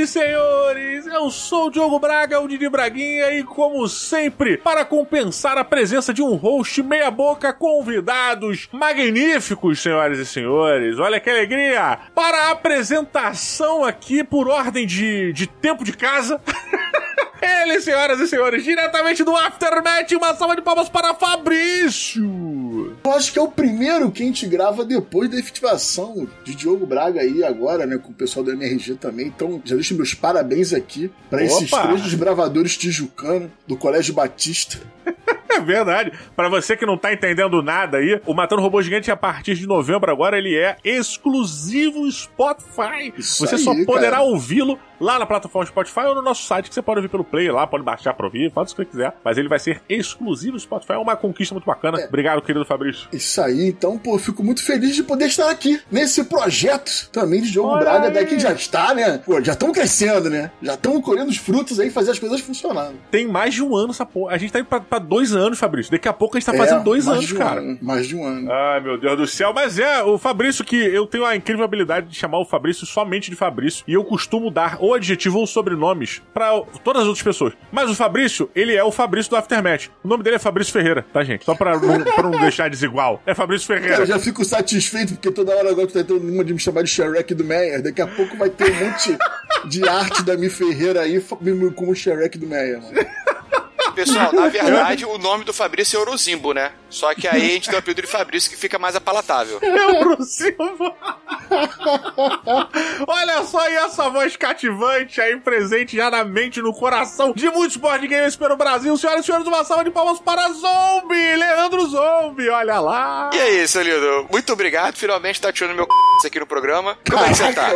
e Senhores! Eu sou o Diogo Braga, o Didi Braguinha, e como sempre, para compensar a presença de um host meia-boca, convidados magníficos, senhoras e senhores. Olha que alegria! Para a apresentação aqui, por ordem de, de tempo de casa. Ele, senhoras e senhores, diretamente do Aftermath, uma salva de palmas para Fabrício! Eu acho que é o primeiro que a gente grava depois da efetivação de Diogo Braga aí agora, né, com o pessoal do MRG também. Então, já deixo meus parabéns aqui para esses três desbravadores tijucanos do Colégio Batista. É verdade. Para você que não tá entendendo nada aí, o Matando Robô Gigante, a partir de novembro agora, ele é exclusivo Spotify. Isso você aí, só poderá ouvi-lo lá na plataforma Spotify ou no nosso site, que você pode ouvir pelo Play lá, pode baixar pra ouvir, faz o que você quiser. Mas ele vai ser exclusivo Spotify. É uma conquista muito bacana. Obrigado, querido Fabrício. Isso aí, então, pô, fico muito feliz de poder estar aqui nesse projeto também de Diogo Olha Braga, aí. daqui já está, né? Pô, já estão crescendo, né? Já estão colhendo os frutos aí, fazer as coisas funcionando. Tem mais de um ano essa porra. A gente tá indo pra, pra dois anos, Fabrício. Daqui a pouco a gente tá fazendo É, dois mais anos, um cara. ano, mais de um ano. Ai, meu Deus do céu. Mas é, o Fabrício que eu tenho a incrível habilidade de chamar o Fabrício somente de Fabrício. E eu costumo dar ou adjetivo ou sobrenomes pra todas as outras pessoas. Mas o Fabrício, ele é o Fabrício do Aftermath. O nome dele é Fabrício Ferreira, tá, gente? Só pra não, pra não deixar desigual. É Fabrício Ferreira. eu já fico satisfeito, porque toda hora agora tu tá tendo uma de me chamar de Shrek do Meyer. Daqui a pouco vai ter um monte de arte da Mi Ferreira aí como Shrek do Meyer, mano. Pessoal, na verdade, o nome do Fabrício é Orozimbo, né? Só que aí a gente deu o apelido de Fabrício que fica mais apalatável. Euro Silva. Olha só aí essa voz cativante aí presente já na mente, no coração de muitos board games pelo Brasil. Senhoras e senhores, uma salva de palmas para Zombie, Leandro Zombie, olha lá. E aí, seu lindo? Muito obrigado. Finalmente tá tirando meu c... aqui no programa. Como é que você tá?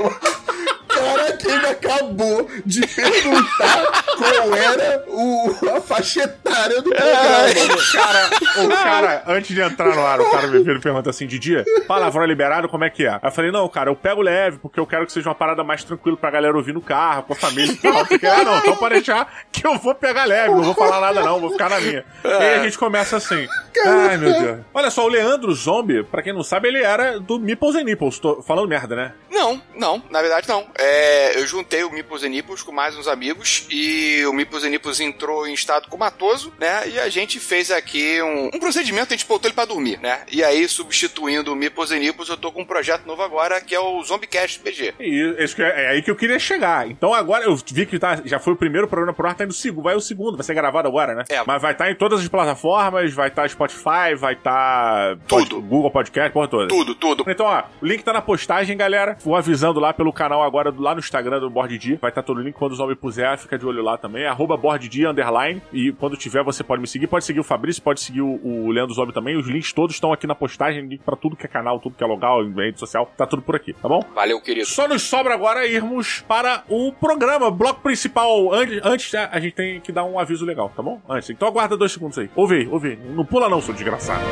Caraca, ele acabou de perguntar qual era o, a faixa etária do programa. O cara, o cara, antes de entrar no ar, o cara me e pergunta assim, Didi, palavrão é liberado, como é que é? Aí eu falei, não, cara, eu pego leve, porque eu quero que seja uma parada mais tranquila pra galera ouvir no carro, com a família e tal. Porque, ah, não, então pode deixar que eu vou pegar leve, não vou falar nada não, vou ficar na minha. E aí a gente começa assim. Ai, meu Deus. Olha só, o Leandro Zombie, pra quem não sabe, ele era do Meeples and Nipples. Tô falando merda, né? Não, não, na verdade não. É, eu juntei o Mipos e Nippos com mais uns amigos e o Mipos e Nippos entrou em estado comatoso, né? E a gente fez aqui um, um procedimento, a gente botou ele pra dormir, né? E aí, substituindo o Mipos e Nippos, eu tô com um projeto novo agora que é o Zombiecast PG. E isso é, é aí que eu queria chegar. Então agora eu vi que tá, já foi o primeiro programa pro ar, tá indo o segundo, vai o segundo, vai ser gravado agora, né? É. Mas vai estar em todas as plataformas, vai estar Spotify, vai estar Tudo. Google Podcast, porra toda. Tudo, tudo. Então, ó, o link tá na postagem, galera. Vou avisando lá pelo canal agora, lá no Instagram do Board D. Vai estar todo o link quando o zombie puser, fica de olho lá também. Arroba Board D, underline. E quando tiver, você pode me seguir. Pode seguir o Fabrício, pode seguir o, o Leandro Zombie também. Os links todos estão aqui na postagem, link pra tudo que é canal, tudo que é local, rede social. Tá tudo por aqui, tá bom? Valeu, querido. Só nos sobra agora irmos para o programa, bloco principal. Antes, antes a a gente tem que dar um aviso legal, tá bom? Antes. Então aguarda dois segundos aí. Ouve aí, ouve aí. Não pula não, seu desgraçado.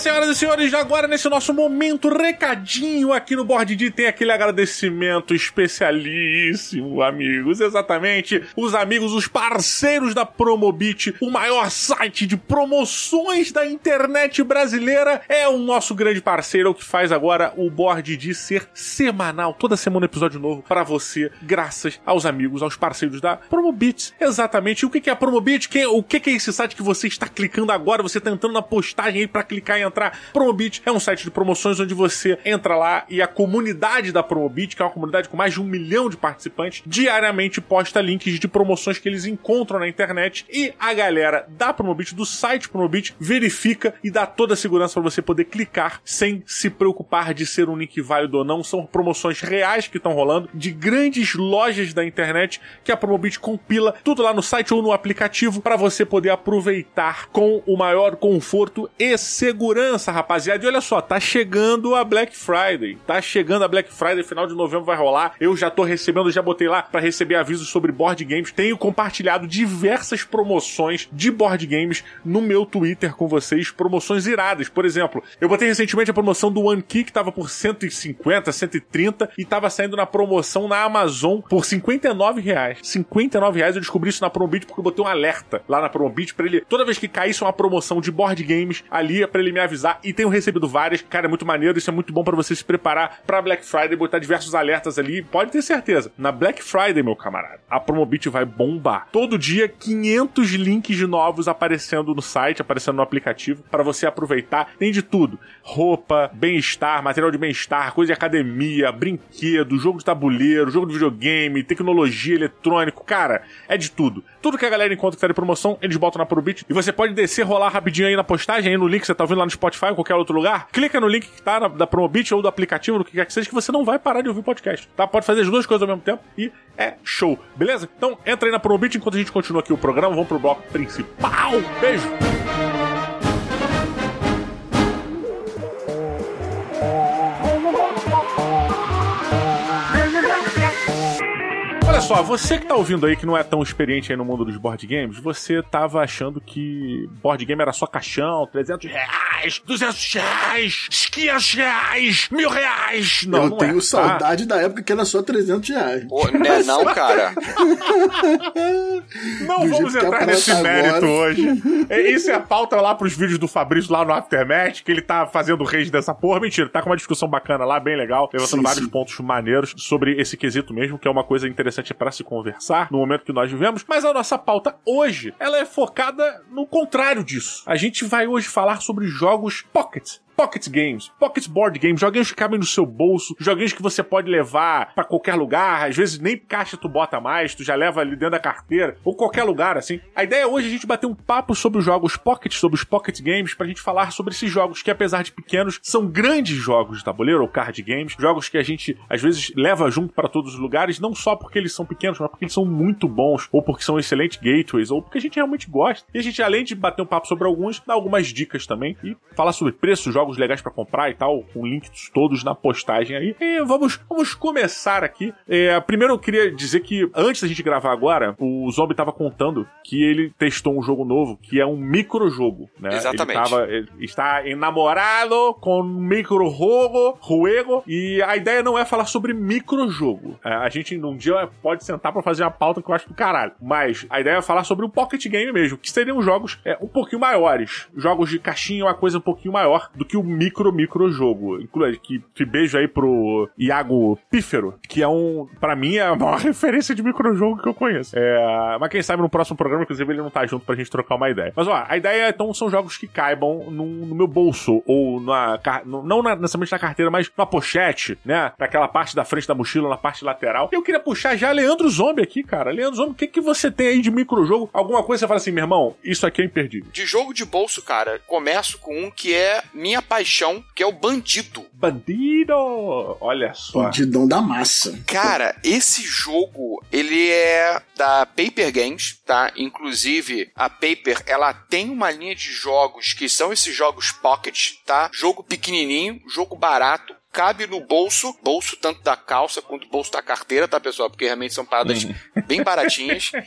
Senhoras e senhores, agora nesse nosso momento recadinho aqui no Board D tem aquele agradecimento especialíssimo, amigos. Exatamente, os amigos, os parceiros da Promobit, o maior site de promoções da internet brasileira, é o nosso grande parceiro, que faz agora o Board D ser semanal, toda semana um episódio novo para você, graças aos amigos, aos parceiros da Promobit. Exatamente. E o que é a Promobit? O que é esse site que você está clicando agora? Você está entrando na postagem aí para clicar e entrar. Promobit é um site de promoções onde você entra lá e a comunidade da Promobit, que é uma comunidade com mais de um milhão de participantes, diariamente posta links de promoções que eles encontram na internet e a galera da Promobit, do site Promobit, verifica e dá toda a segurança para você poder clicar sem se preocupar de ser um link válido ou não. São promoções reais que estão rolando de grandes lojas da internet que a Promobit compila tudo lá no site ou no aplicativo para você poder aproveitar com o maior conforto e segurança. Pensa, rapaziada. E olha só, tá chegando a Black Friday. Tá chegando a Black Friday, final de novembro vai rolar. Eu já tô recebendo, já botei lá para receber avisos sobre board games. Tenho compartilhado diversas promoções de board games no meu Twitter com vocês. Promoções iradas. Por exemplo, eu botei recentemente a promoção do One Key, que tava por 150, 130 e tava saindo na promoção na Amazon por 59 reais. 59 reais eu descobri isso na Promobit porque eu botei um alerta lá na Promobit pra ele, toda vez que caísse uma promoção de board games, ali é pra ele me avisar. E tenho recebido várias. Cara, é muito maneiro, isso é muito bom para você se preparar pra Black Friday, botar diversos alertas ali. Pode ter certeza. Na Black Friday, meu camarada, a Promobit vai bombar. Todo dia, 500 links novos aparecendo no site, aparecendo no aplicativo, para você aproveitar. Tem de tudo: roupa, bem-estar, material de bem-estar, coisa de academia, brinquedo, jogo de tabuleiro, jogo de videogame, tecnologia eletrônico. Cara, é de tudo. Tudo que a galera encontra que tá de promoção, eles botam na Promobit. E você pode descer, rolar rapidinho aí na postagem, aí no link que você tá ouvindo lá no Spotify ou qualquer outro lugar. Clica no link que tá na, da Promobit ou do aplicativo, do que quer que seja, que você não vai parar de ouvir podcast. Tá? Pode fazer as duas coisas ao mesmo tempo e é show. Beleza? Então entra aí na Promobit enquanto a gente continua aqui o programa. Vamos pro bloco principal. Beijo! Só, você que tá ouvindo aí que não é tão experiente aí no mundo dos board games, você tava achando que board game era só caixão, 300 reais, 200 reais, 500 reais, mil reais. Não, Eu não tenho é, saudade da época que era só 300 reais. Pô, né, não, cara. Não Do vamos entrar nesse agora. mérito hoje. É, Isso é a pauta lá pros vídeos do Fabrício lá no Aftermath, que ele tá fazendo rage dessa porra. Mentira, tá com uma discussão bacana lá, bem legal, levantando Sim, vários sim. pontos maneiros sobre esse quesito mesmo, que é uma coisa interessante pra se conversar no momento que nós vivemos. Mas a nossa pauta hoje, ela é focada no contrário disso. A gente vai hoje falar sobre jogos pocket. Pocket games, pocket board games, joguinhos que cabem no seu bolso, joguinhos que você pode levar pra qualquer lugar, às vezes nem caixa tu bota mais, tu já leva ali dentro da carteira, ou qualquer lugar, assim. A ideia hoje é a gente bater um papo sobre os jogos pocket, sobre os pocket games, pra gente falar sobre esses jogos que, apesar de pequenos, são grandes jogos de tabuleiro ou card games, jogos que a gente, às vezes, leva junto pra todos os lugares, não só porque eles são pequenos, mas porque eles são muito bons, ou porque são excelentes gateways, ou porque a gente realmente gosta. E a gente, além de bater um papo sobre alguns, dá algumas dicas também, e falar sobre preços, jogos legais pra comprar e tal, com links todos na postagem aí. E vamos, vamos começar aqui. É, primeiro eu queria dizer que, antes da gente gravar agora, o Zombie tava contando que ele testou um jogo novo, que é um microjogo, né? Exatamente. Ele, tava, ele está enamorado com um microjogo, juego, e a ideia não é falar sobre microjogo. É, a gente num dia pode sentar pra fazer uma pauta que eu acho do caralho. Mas a ideia é falar sobre o pocket game mesmo, que seriam jogos é, um pouquinho maiores. Jogos de caixinha é uma coisa um pouquinho maior do que micro micro jogo. Inclui que, beijo aí pro Iago Pífero, que é um, Pra mim é a maior referência de micro jogo que eu conheço. É, mas quem sabe no próximo programa, inclusive, ele não tá junto pra gente trocar uma ideia. Mas ó, a ideia então são jogos que caibam no, no meu bolso ou na não na, necessariamente na carteira, mas na pochete, né? Naquela parte da frente da mochila, na parte lateral. Eu queria puxar já Leandro Zombie aqui, cara. Leandro Zombie, o que, que você tem aí de microjogo? Alguma coisa que você fala assim, meu irmão, isso aqui é imperdível. De jogo de bolso, cara, começo com um que é minha paixão, que é o Bandido. Bandido! Olha só. Bandidão da massa. Cara, esse jogo, ele é da Paper Games, tá? Inclusive, a Paper, ela tem uma linha de jogos que são esses jogos pocket, tá? Jogo pequenininho, jogo barato, cabe no bolso, bolso tanto da calça quanto bolso da carteira, tá, pessoal? Porque realmente são paradas bem baratinhas.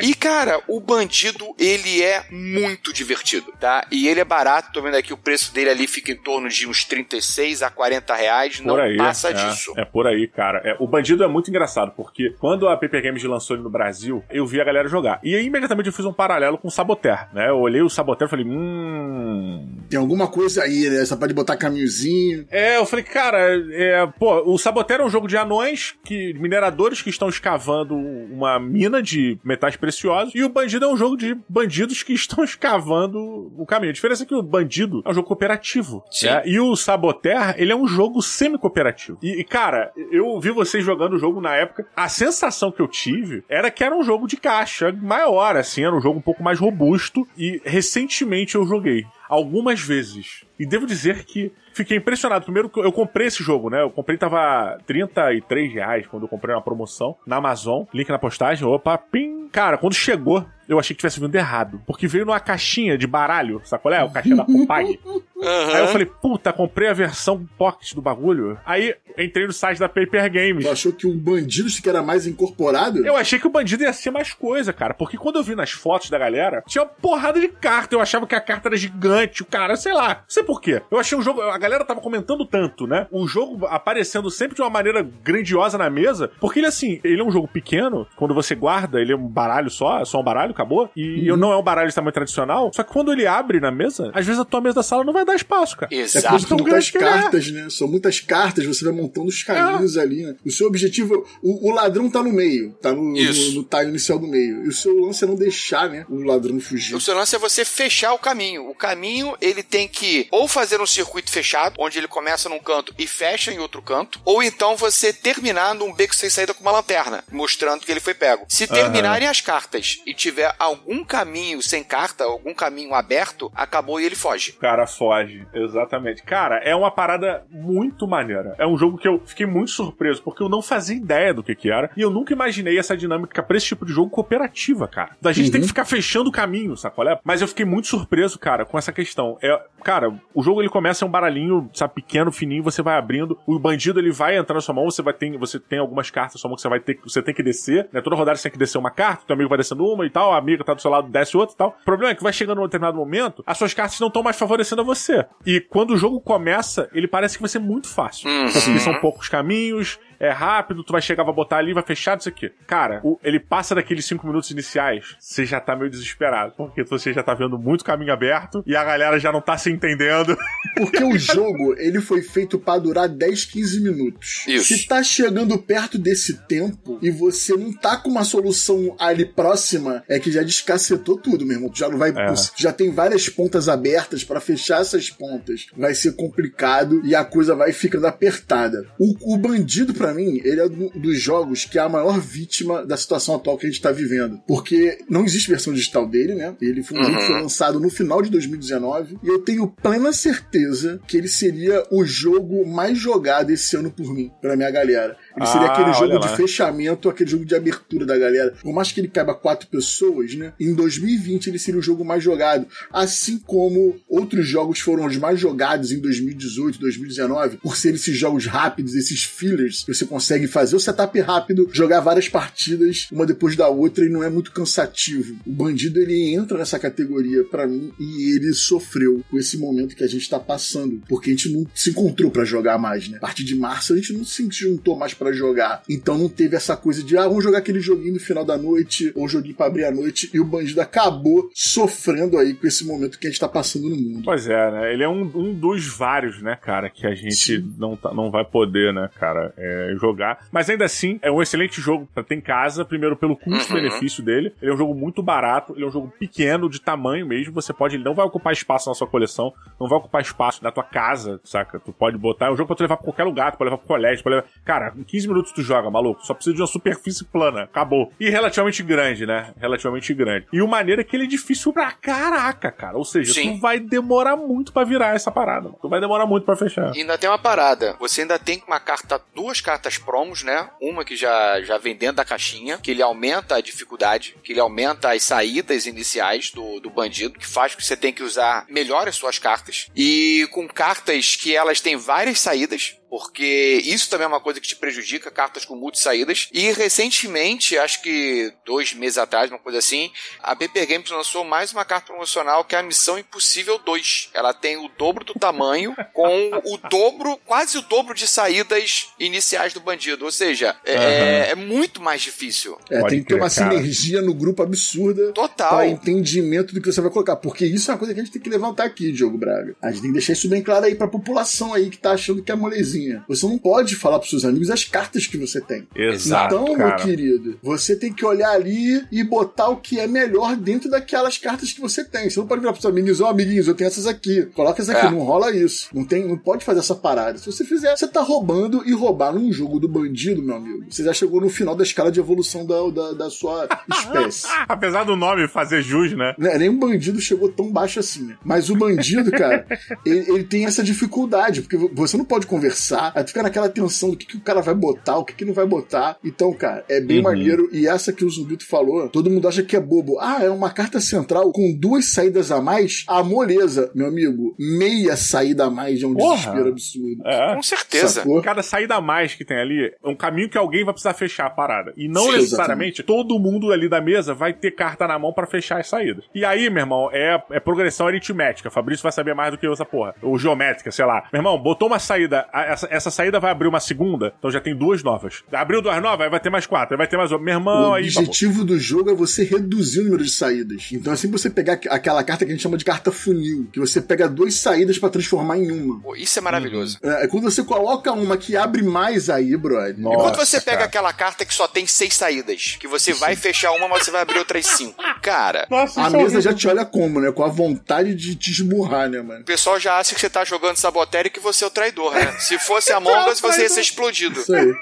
E, cara, o bandido, ele é muito divertido, tá? E ele é barato, tô vendo aqui o preço dele ali fica em torno de uns 36 a 40 reais, não aí, passa é, disso. É por aí, cara. É, o Bandido é muito engraçado, porque quando a Paper Games lançou ele no Brasil, eu vi a galera jogar. E aí, imediatamente, eu fiz um paralelo com o Saboteur, né? Eu olhei o Saboteur e falei, hum... Tem alguma coisa aí, né? Você pode botar caminhozinho. É, eu falei, cara, é, pô, o Saboteur é um jogo de anões, que mineradores que estão escavando uma mina de metais preciosos, e o Bandido é um jogo de bandidos que estão escavando o caminho. A diferença é que o Bandido é um jogo cooperativo, né? E o Saboteur, ele é um jogo semi-cooperativo. E, e, cara, eu vi vocês jogando o jogo na época, a sensação que eu tive era que era um jogo de caixa maior, assim, era um jogo um pouco mais robusto, e recentemente eu joguei algumas vezes. E devo dizer que fiquei impressionado. Primeiro eu comprei esse jogo, né? Eu comprei, tava 33 reais quando eu comprei uma promoção na Amazon. Link na postagem. Opa, pim. Cara, quando chegou, eu achei que tivesse vindo errado. Porque veio numa caixinha de baralho, sabe qual é? O caixinha da Copag. Uhum. Aí eu falei, puta, comprei a versão pocket do bagulho. Aí entrei no site da Paper Games. Tu achou que o bandido que era mais incorporado? Eu achei que o bandido ia ser mais coisa, cara. Porque quando eu vi nas fotos da galera, tinha uma porrada de carta. Eu achava que a carta era gigante. O cara, sei lá. Não sei por quê. Eu achei o jogo. A galera tava comentando tanto, né? O jogo aparecendo sempre de uma maneira grandiosa na mesa. Porque ele, assim, ele é um jogo pequeno. Quando você guarda, ele é um baralho só. É só um baralho, acabou. E uhum. não é um baralho de tamanho tradicional. Só que quando ele abre na mesa, às vezes a tua mesa da sala não vai dar espaço, cara. Exato. É são muitas cartas, é. né? São muitas cartas. Você vai montando os caminhos é. ali, né? O seu objetivo. O, o, ladrão tá no meio. Tá no, no, no time inicial do meio. E o seu lance é não deixar, né? O ladrão fugir. O seu lance é você fechar o caminho. O caminho, ele tem que ou fazer um circuito fechado, onde ele começa num canto e fecha em outro canto, ou então você terminar num beco sem saída com uma lanterna, mostrando que ele foi pego. Se terminarem uhum. as cartas e tiver algum caminho sem carta, algum caminho aberto, acabou e ele foge. O cara foge, exatamente. Cara, é uma parada muito maneira. É um jogo que eu fiquei muito surpreso, porque eu não fazia ideia do que que era, e eu nunca imaginei essa dinâmica pra esse tipo de jogo cooperativa, cara. Da gente uhum. tem que ficar fechando o caminho, sacolé? Mas eu fiquei muito surpreso, cara, com essa questão. É, cara, o jogo ele começa é um baralhinho, sabe, pequeno, fininho, você vai abrindo, o bandido ele vai entrar na sua mão, você vai ter, você tem algumas cartas na sua mão que você vai ter, você tem que descer, né? Toda rodada você tem que descer uma carta, teu amigo vai descendo uma e tal, a amiga tá do seu lado desce outra e tal. O problema é que vai chegando num determinado momento, as suas cartas não estão mais favorecendo a você. E quando o jogo começa, ele parece que vai ser muito fácil. Uhum. Porque são poucos caminhos, é rápido, tu vai chegar, vai botar ali, vai fechar isso aqui. Cara, o, ele passa daqueles cinco minutos iniciais, você já tá meio desesperado. Porque você já tá vendo muito caminho aberto e a galera já não tá se entendendo. Porque o jogo, ele foi feito para durar 10, 15 minutos. Isso. Se tá chegando perto desse tempo e você não tá com uma solução ali próxima, é que já descacetou tudo, meu irmão. Tu já não vai. É. Já tem várias pontas abertas para fechar essas pontas. Vai ser complicado e a coisa vai ficando apertada. O, o bandido, para mim, ele é um dos jogos que é a maior vítima da situação atual que a gente tá vivendo. Porque não existe versão digital dele, né? Ele foi um uhum. foi lançado no final de 2019 e eu tenho plena certeza que ele seria o jogo mais jogado esse ano por mim, pela minha galera. Ele seria ah, aquele jogo de fechamento, aquele jogo de abertura da galera. Por mais que ele caiba quatro pessoas, né? Em 2020 ele seria o jogo mais jogado. Assim como outros jogos foram os mais jogados em 2018, 2019, por serem esses jogos rápidos, esses fillers, que você consegue fazer o setup rápido, jogar várias partidas, uma depois da outra, e não é muito cansativo. O bandido ele entra nessa categoria para mim e ele sofreu com esse momento que a gente tá passando, porque a gente não se encontrou para jogar mais, né? A partir de março a gente não se juntou mais para jogar. Então não teve essa coisa de, ah, vamos jogar aquele joguinho no final da noite, ou joguinho pra abrir a noite, e o bandido acabou sofrendo aí com esse momento que a gente tá passando no mundo. Pois é, né? Ele é um, um dos vários, né, cara, que a gente não, tá, não vai poder, né, cara, é, jogar. Mas ainda assim, é um excelente jogo pra ter em casa, primeiro pelo custo-benefício uhum. dele. Ele é um jogo muito barato, ele é um jogo pequeno, de tamanho mesmo. Você pode, ele não vai ocupar espaço na sua coleção, não vai ocupar espaço na tua casa, saca? Tu pode botar, é um jogo pra tu levar pra qualquer lugar, tu pode levar pro colégio, pode levar. Cara, 15 minutos tu joga, maluco. Só precisa de uma superfície plana. Acabou. E relativamente grande, né? Relativamente grande. E o maneiro é que ele é difícil pra caraca, cara. Ou seja, Sim. tu vai demorar muito para virar essa parada. Mano. Tu vai demorar muito para fechar. E ainda tem uma parada. Você ainda tem uma carta, duas cartas promos, né? Uma que já, já vem dentro da caixinha, que ele aumenta a dificuldade, que ele aumenta as saídas iniciais do, do bandido, que faz com que você tenha que usar melhor as suas cartas. E com cartas que elas têm várias saídas, porque isso também é uma coisa que te prejudica, cartas com multi saídas. E recentemente, acho que dois meses atrás, uma coisa assim, a BP Games lançou mais uma carta promocional que é a Missão Impossível 2. Ela tem o dobro do tamanho, com o dobro, quase o dobro de saídas iniciais do bandido. Ou seja, é, uhum. é, é muito mais difícil. É, tem que ter uma cara. sinergia no grupo absurda. Total. Pra entendimento do que você vai colocar. Porque isso é uma coisa que a gente tem que levantar aqui, Diogo Braga. A gente tem que deixar isso bem claro aí pra população aí que tá achando que é molezinha você não pode falar pros seus amigos as cartas que você tem. Exato. Então, cara. meu querido, você tem que olhar ali e botar o que é melhor dentro daquelas cartas que você tem. Você não pode virar pros seus amigos, ó, oh, amiguinhos, eu tenho essas aqui. Coloca essas aqui. É. Não rola isso. Não tem, não pode fazer essa parada. Se você fizer, você tá roubando e roubar num jogo do bandido, meu amigo. Você já chegou no final da escala de evolução da, da, da sua espécie. Apesar do nome fazer jus, né? né? Nem um bandido chegou tão baixo assim, né? Mas o bandido, cara, ele, ele tem essa dificuldade, porque você não pode conversar pensar, aí tu fica naquela tensão do que, que o cara vai botar, o que, que não vai botar. Então, cara, é bem uhum. maneiro. E essa que o Zumbito falou, todo mundo acha que é bobo. Ah, é uma carta central com duas saídas a mais? Ah, moleza, meu amigo. Meia saída a mais é um Porra. desespero absurdo. É. Com certeza. Sacou? Cada saída a mais que tem ali é um caminho que alguém vai precisar fechar a parada. E não Sim, necessariamente exatamente. todo mundo ali da mesa vai ter carta na mão para fechar as saídas. E aí, meu irmão, é, é progressão aritmética. Fabrício vai saber mais do que eu essa porra. Ou geométrica, sei lá. Meu irmão, botou uma saída, essa, essa saída vai abrir uma segunda, então já tem duas novas. Abriu duas novas, aí vai ter mais quatro, aí vai ter mais uma. Meu irmão, o aí. O objetivo do jogo é você reduzir o número de saídas. Então, assim, você pegar aquela carta que a gente chama de carta funil, que você pega duas saídas para transformar em uma. Pô, isso é maravilhoso. É, é, quando você coloca uma que abre mais aí, brother. Nossa, e quando você pega cara. aquela carta que só tem seis saídas, que você vai fechar uma, mas você vai abrir outras cinco. Cara. Nossa, a é mesa já te olha como, né? Com a vontade de te esmurrar, né, mano? O pessoal já acha que você tá jogando sabotério e que você é o traidor, né? Se fosse a Among Us, você ia ser explodido. Isso aí.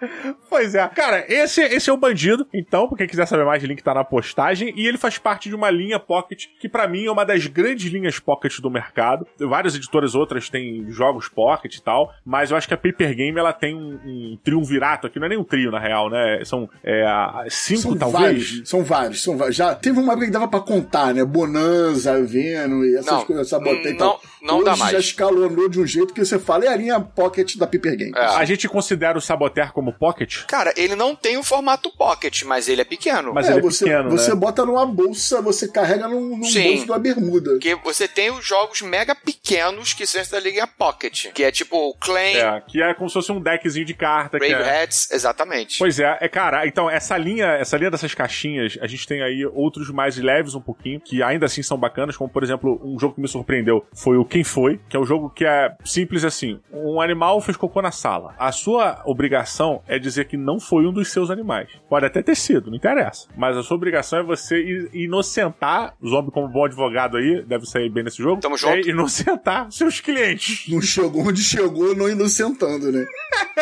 pois é. Cara, esse, esse é o Bandido. Então, pra quem quiser saber mais, o link tá na postagem. E ele faz parte de uma linha Pocket, que para mim é uma das grandes linhas Pocket do mercado. Várias editoras outras têm jogos Pocket e tal. Mas eu acho que a Paper Game, ela tem um, um triunvirato aqui. Não é nem um trio, na real, né? São é, cinco, são talvez. Vários, são vários, são vários. Já teve uma época que dava pra contar, né? Bonanza, Venom e essas não, coisas, sabotei e tal. Não, não dá mais. já escalonou de um jeito que você fala, é a linha Pocket da Paper Game. É. A gente considera o Saboteur como Pocket? Cara, ele não tem o formato Pocket, mas ele é pequeno. Mas é, ele é você, pequeno, Você né? bota numa bolsa, você carrega num, num Sim, bolso da bermuda. Porque você tem os jogos mega pequenos que são da linha Pocket, que é tipo o Claim. É, que é como se fosse um deckzinho de carta. Brave é... Heads, exatamente. Pois é, é, cara, então essa linha, essa linha dessas caixinhas, a gente tem aí outros mais leves um pouquinho, que ainda assim são bacanas, como por exemplo, um jogo que me surpreendeu foi o Quem Foi, que é um jogo que é simples assim. Um animal fez cocô na sala. A sua obrigação é dizer que não foi um dos seus animais. Pode até ter sido, não interessa. Mas a sua obrigação é você inocentar, o zombie como bom advogado aí, deve sair bem nesse jogo. Tamo junto. É inocentar seus clientes. Não chegou onde chegou, não inocentando, né?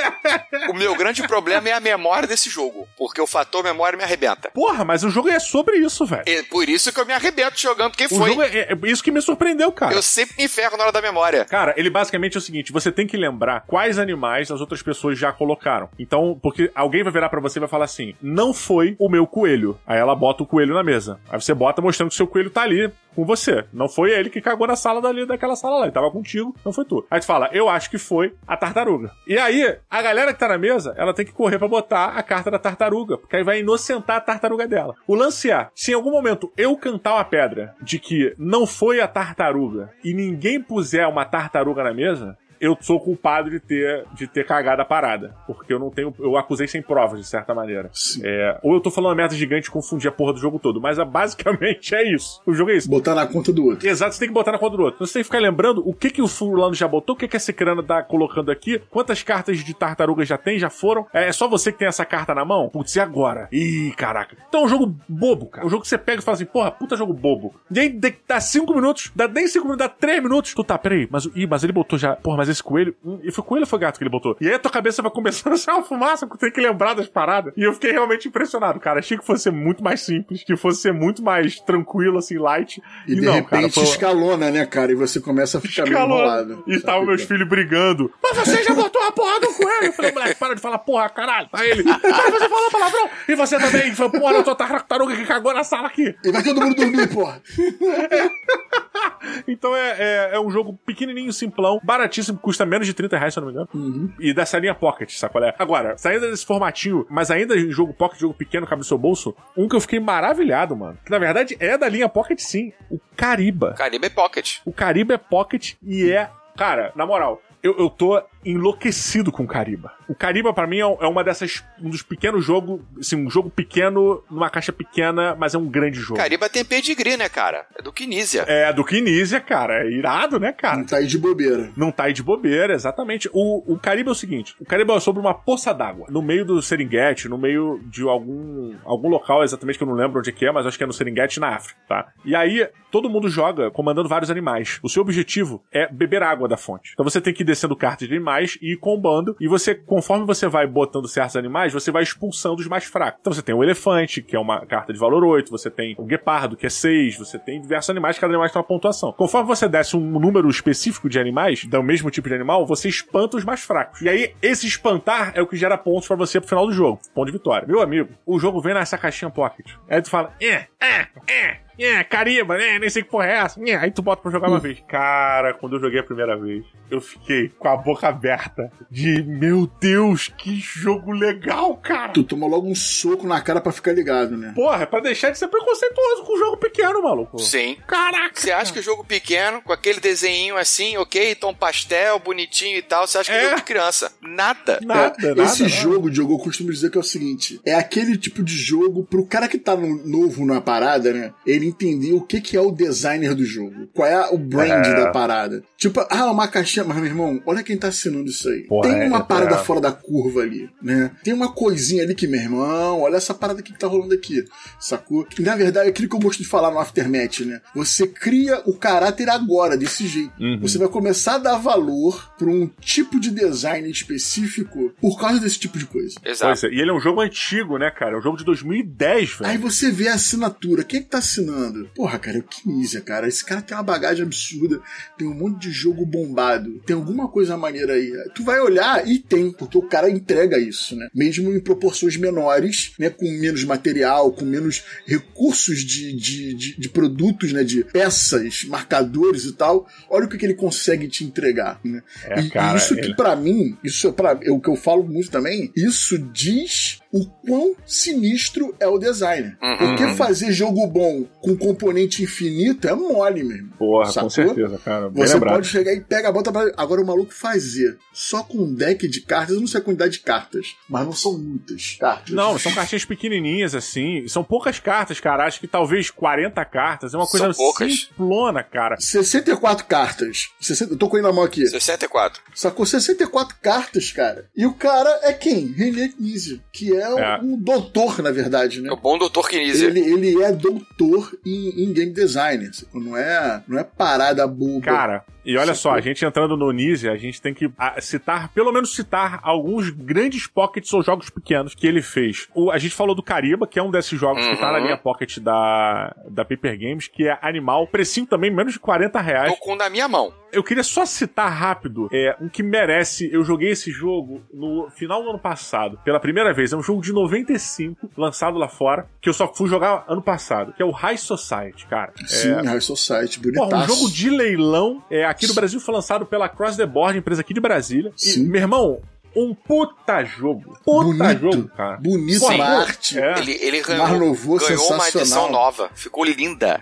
o meu grande problema é a memória desse jogo, porque o fator memória me arrebenta. Porra, mas o jogo é sobre isso, velho. É por isso que eu me arrebento jogando quem foi. É, é, isso que me surpreendeu, cara. Eu sempre me ferro na hora da memória. Cara, ele basicamente é o seguinte, você tem que lembrar quais animais as outras pessoas já colocaram. Então, porque alguém vai virar para você e vai falar assim: "Não foi o meu coelho". Aí ela bota o coelho na mesa. Aí você bota mostrando que o seu coelho tá ali com você. Não foi ele que cagou na sala dali, daquela sala lá. Ele tava contigo, não foi tu. Aí tu fala, eu acho que foi a tartaruga. E aí, a galera que tá na mesa, ela tem que correr para botar a carta da tartaruga, porque aí vai inocentar a tartaruga dela. O lance é, se em algum momento eu cantar uma pedra de que não foi a tartaruga e ninguém puser uma tartaruga na mesa, eu sou culpado de ter, de ter cagado a parada. Porque eu não tenho. Eu acusei sem provas, de certa maneira. É, ou eu tô falando uma merda gigante e confundi a porra do jogo todo. Mas é, basicamente é isso. O jogo é isso. Botar na conta do outro. Exato, você tem que botar na conta do outro. Então você tem que ficar lembrando o que que o fulano já botou, o que que essa crana tá colocando aqui, quantas cartas de tartaruga já tem, já foram. É, é só você que tem essa carta na mão? Putz, e agora? Ih, caraca. Então é um jogo bobo, cara. Um jogo que você pega e fala assim, porra, puta jogo bobo. E aí dá 5 minutos, dá nem 5 minutos, dá 3 minutos. Tu tá, peraí, mas, ih, mas ele botou já. Porra, mas esse coelho. Hum, e foi coelho ou foi gato que ele botou? E aí a tua cabeça vai começando a sair uma fumaça, porque tem que lembrar das paradas. E eu fiquei realmente impressionado, cara. Achei que fosse ser muito mais simples, que fosse ser muito mais tranquilo, assim, light. E, e de não, repente cara, foi... escalona, né, cara? E você começa a ficar meio enrolado. E estavam meus filhos brigando. Mas você já botou a porra do coelho? Eu falei, moleque, para de falar porra, caralho. Aí ele, mas você falou palavrão. E você também. Foi, porra, eu tô tartaruga que cagou na sala aqui. E vai todo mundo dormir, porra. então é, é, é, um jogo pequenininho, simplão, baratíssimo, custa menos de 30 reais, se eu não me engano. Uhum. E dessa linha Pocket, sabe qual é? Agora, saindo desse formatinho, mas ainda em jogo Pocket, jogo pequeno, cabe no seu bolso, um que eu fiquei maravilhado, mano. Que na verdade é da linha Pocket sim. O Cariba. Cariba é Pocket. O Cariba é Pocket e é. Cara, na moral, eu, eu tô enlouquecido com Cariba. O Cariba, para mim, é, é uma dessas. um dos pequenos jogos. Assim, um jogo pequeno, numa caixa pequena, mas é um grande jogo. Cariba tem pedigree, né, cara? É do Kinesia. É, do Kinesia, cara. É irado, né, cara? Não tá aí de bobeira. Não tá aí de bobeira, exatamente. O, o Cariba é o seguinte: o Cariba é sobre uma poça d'água, no meio do Serengeti, no meio de algum, algum local exatamente que eu não lembro onde é que é, mas acho que é no Serengeti, na África, tá? E aí, todo mundo joga comandando vários animais. O seu objetivo é beber água da fonte. Então você tem que ir descendo cartas de animais animais e ir combando. E você, conforme você vai botando certos animais, você vai expulsando os mais fracos. Então você tem o elefante, que é uma carta de valor 8, você tem o guepardo, que é 6, você tem diversos animais, cada animal tem uma pontuação. Conforme você desce um número específico de animais, do mesmo tipo de animal, você espanta os mais fracos. E aí, esse espantar é o que gera pontos para você pro final do jogo. Ponto de vitória. Meu amigo, o jogo vem nessa caixinha pocket. Aí tu fala, é, é, é, é, cariba, né? Nem sei que porra é essa. É. Aí tu bota pra jogar uma vez. Cara, quando eu joguei a primeira vez, eu fiquei com a boca aberta de meu Deus, que jogo legal, cara. Tu tomou logo um soco na cara pra ficar ligado, né? Porra, é pra deixar de ser preconceituoso com o jogo pequeno, maluco. Sim. Caraca. Você acha que o jogo pequeno, com aquele desenho assim, ok, tom pastel, bonitinho e tal, você acha que é, é jogo de criança? Nada. Nada, é, nada Esse nada. jogo, Diogo, eu costumo dizer que é o seguinte: é aquele tipo de jogo pro cara que tá no, novo na parada, né? Ele entender o que, que é o designer do jogo. Qual é o brand é. da parada. Tipo, ah, uma caixinha. Mas, meu irmão, olha quem tá assinando isso aí. Porra, Tem uma é, parada é. fora da curva ali, né? Tem uma coisinha ali que, meu irmão, olha essa parada aqui que tá rolando aqui. Sacou? Na verdade, é aquilo que eu gosto de falar no Aftermath, né? Você cria o caráter agora, desse jeito. Uhum. Você vai começar a dar valor pra um tipo de design específico por causa desse tipo de coisa. Exato. É, e ele é um jogo antigo, né, cara? É um jogo de 2010, velho. Aí você vê a assinatura. Quem é que tá assinando? Porra, cara, é o Kinesia, cara. Esse cara tem uma bagagem absurda, tem um monte de jogo bombado, tem alguma coisa maneira aí. Tu vai olhar e tem, porque o cara entrega isso, né? Mesmo em proporções menores, né? Com menos material, com menos recursos de, de, de, de produtos, né? De peças, marcadores e tal. Olha o que, que ele consegue te entregar, né? É, e, cara, isso que para mim, isso é para o que eu falo muito também, isso diz o quão sinistro é o design. Uhum. Porque fazer jogo bom com componente infinito é mole mesmo. Porra, sacou? com certeza, cara. Bem Você lembrado. pode chegar e pega a bota pra. Agora o maluco fazer só com um deck de cartas, eu não sei a quantidade de cartas, mas não são muitas cartas. Não, são cartinhas pequenininhas assim. São poucas cartas, cara. Acho que talvez 40 cartas. É uma coisa simplona, cara. 64 cartas. 60... Eu tô com ele na mão aqui. 64. Sacou 64 cartas, cara. E o cara é quem? René Knizia, que é é, um doutor, na verdade, né? É o bom doutor Kinesia. Ele, ele é doutor em, em game design. Não é, não é parada boba. Cara, e olha só, a gente entrando no Nise, a gente tem que ah, citar, pelo menos citar, alguns grandes pockets ou jogos pequenos que ele fez. O, a gente falou do Cariba, que é um desses jogos uhum. que tá na uhum. linha pocket da, da Paper Games, que é animal. Precinho também, menos de 40 reais. Tô com na minha mão. Eu queria só citar rápido é, um que merece. Eu joguei esse jogo no final do ano passado, pela primeira vez. É um jogo de 95, lançado lá fora, que eu só fui jogar ano passado, que é o High Society, cara. Sim, é... High Society, bonitaço. Porra, um jogo de leilão. É, aqui no Brasil foi lançado pela Cross the Board, empresa aqui de Brasília. Sim. E, meu irmão, um puta jogo. Puta bonito, jogo, cara. Bonito, Sim, arte. É. Ele, ele ganhou, ganhou uma edição nova. Ficou linda.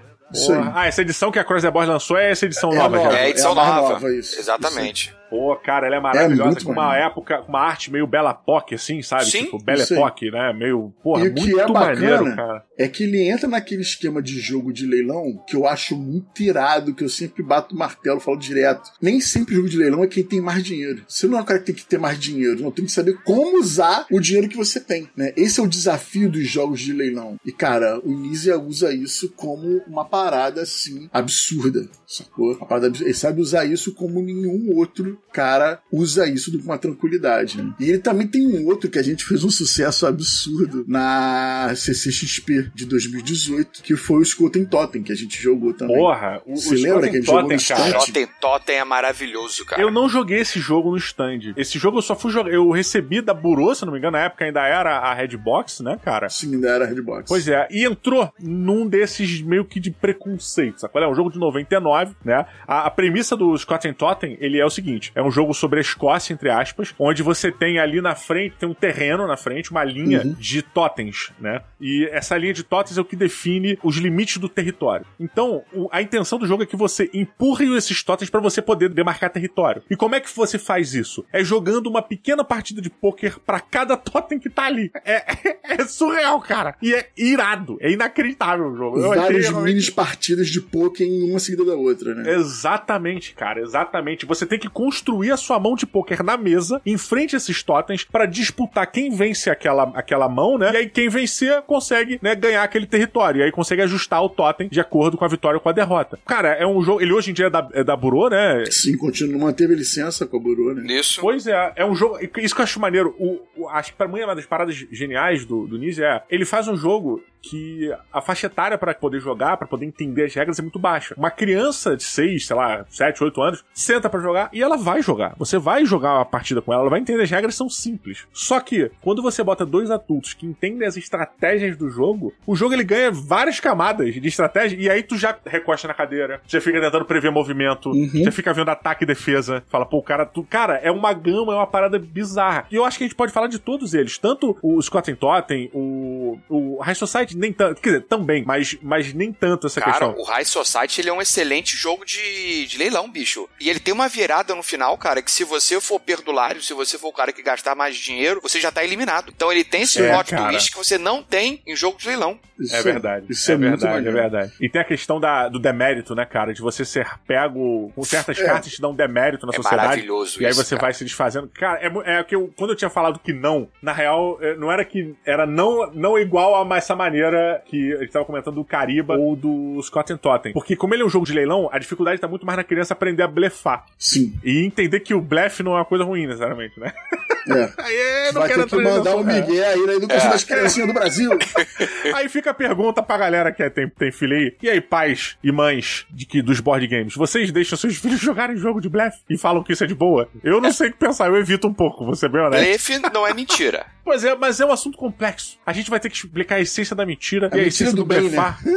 Ah, essa edição que a Cross the Board lançou é essa edição é nova, nova já. É a edição é a nova. nova isso, Exatamente. Isso. Pô, cara, ela é maravilhosa, é com uma época, com uma arte meio Bela Pock, assim, sabe? Sim, tipo, Belle Époque, né? Meio, porra, e o que é bacana maneiro, cara. É que ele entra naquele esquema de jogo de leilão que eu acho muito irado, que eu sempre bato o martelo, falo direto. Nem sempre jogo de leilão é quem tem mais dinheiro. Você não é o cara que tem que ter mais dinheiro, não tem que saber como usar o dinheiro que você tem, né? Esse é o desafio dos jogos de leilão. E, cara, o Nizia usa isso como uma parada, assim, absurda, sacou? Uma parada absurda. Ele sabe usar isso como nenhum outro cara usa isso com uma tranquilidade. Né? E ele também tem um outro que a gente fez um sucesso absurdo na CCXP de 2018, que foi o Skoten Totem, que a gente jogou também. Porra, o, Você o lembra que a gente Totem, jogou no cara. Totem Totem é maravilhoso, cara. Eu não joguei esse jogo no stand. Esse jogo eu só fui jogar. Eu recebi da Burô, se não me engano, na época ainda era a Redbox, né, cara? Sim, ainda era a Redbox. Pois é, e entrou num desses meio que de preconceito, sabe? É um jogo de 99, né? A, a premissa do Skoten Totem, ele é o seguinte: é um jogo sobre a Escócia, entre aspas, onde você tem ali na frente, tem um terreno na frente, uma linha uhum. de totens, né? E essa linha de totens é o que define os limites do território. Então, a intenção do jogo é que você empurre esses totens para você poder demarcar território. E como é que você faz isso? É jogando uma pequena partida de poker para cada totem que tá ali. É, é, surreal, cara. E é irado. É inacreditável o jogo. Várias achei, mini partidas de poker em uma seguida da outra, né? Exatamente, cara. Exatamente. Você tem que construir construir a sua mão de poker na mesa, em frente a esses totens, para disputar quem vence aquela, aquela mão, né? E aí quem vencer consegue, né, ganhar aquele território. E aí consegue ajustar o totem de acordo com a vitória ou com a derrota. Cara, é um jogo. Ele hoje em dia é da, é da Burô, né? Sim, continua, manteve licença com a Burô, né? Isso. Pois é, é um jogo. Isso que eu acho maneiro. O, o, acho que pra mim é uma das paradas geniais do, do Nise é. Ele faz um jogo que a faixa etária para poder jogar, para poder entender as regras é muito baixa. Uma criança de 6, sei lá, 7, 8 anos, senta para jogar e ela vai jogar. Você vai jogar uma partida com ela, ela vai entender as regras são simples. Só que quando você bota dois adultos que entendem as estratégias do jogo, o jogo ele ganha várias camadas de estratégia e aí tu já recosta na cadeira, você fica tentando prever movimento, uhum. você fica vendo ataque e defesa, fala, pô, o cara, tu, cara, é uma gama, é uma parada bizarra. E eu acho que a gente pode falar de todos eles, tanto o Scott Totten, o o High Society nem tanto. Quer dizer, também, mas, mas nem tanto essa Cara, questão. o High Society ele é um excelente jogo de, de leilão, bicho. E ele tem uma virada no final, cara, que se você for perdulário, se você for o cara que gastar mais dinheiro, você já tá eliminado. Então ele tem esse é, plot cara. twist que você não tem em jogo de leilão. Isso é verdade. Isso é, é verdade, é verdade. E tem a questão da, do demérito, né, cara? De você ser pego com certas é. cartas que dão demérito na é sociedade. Maravilhoso e aí você cara. vai se desfazendo. Cara, é, é que eu, quando eu tinha falado que não, na real, é, não era que era não, não igual a essa maneira que a gente tava comentando do Cariba ou do Scott Totem. Porque como ele é um jogo de leilão, a dificuldade tá muito mais na criança aprender a blefar. Sim. E entender que o blefe não é uma coisa ruim, necessariamente, né? É. Aí, não Vai ter que mandar um migué aí na educação é. das criancinhas do Brasil. aí fica a pergunta pra galera que é, tem, tem filho aí. E aí, pais e mães de que, dos board games, vocês deixam seus filhos jogarem jogo de blefe e falam que isso é de boa? Eu não sei o que pensar, eu evito um pouco, você bem honesto. Blefe não é mentira. pois é, mas é um assunto complexo. A gente vai ter que explicar a essência da mentira a e a essência do, do bem, blefar. Né?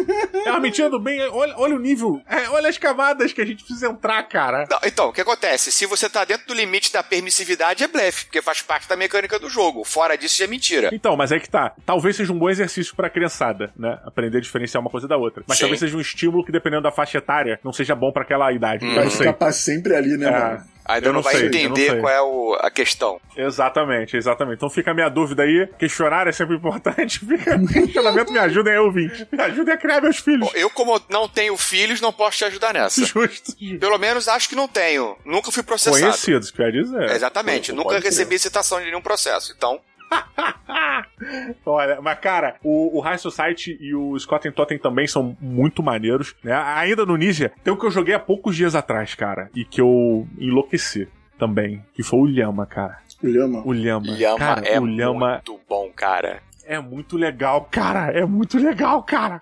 É uma mentira do bem. Olha, olha o nível. É, olha as camadas que a gente precisa entrar, cara. Não, então, o que acontece? Se você tá dentro do limite da permissividade, é blefe, porque faz parte da mecânica do jogo. Fora disso, já é mentira. Então, mas é que tá. Talvez seja um bom exercício pra criançada, né? Aprender a diferenciar uma coisa da outra. Mas Sim. talvez seja um estímulo que, dependendo da faixa etária, não seja bom para aquela idade. Hum. Vai ficar sempre ali, né, é. mano? Ainda não, não, vai sei, entender qual é o, a questão. Exatamente, exatamente. Então fica a minha dúvida aí. Questionar é sempre importante. Fica questionamento, me ajudem aí, ouvinte. Me ajudem a criar meus filhos. Eu, como não tenho filhos, não posso te ajudar nessa. Justo. Pelo menos acho que não tenho. Nunca fui processado. Conhecidos, quer dizer. Exatamente. Nunca recebi citação de nenhum processo. Então. Olha, mas cara, o, o High Society e o Scott Totten também são muito maneiros, né? Ainda no Ninja, tem o que eu joguei há poucos dias atrás, cara, e que eu enlouqueci também, que foi o Lhama, cara. O Lhama. O Lhama. Lhama cara, é o Lhama... muito bom, cara. É muito legal, cara. É muito legal, cara.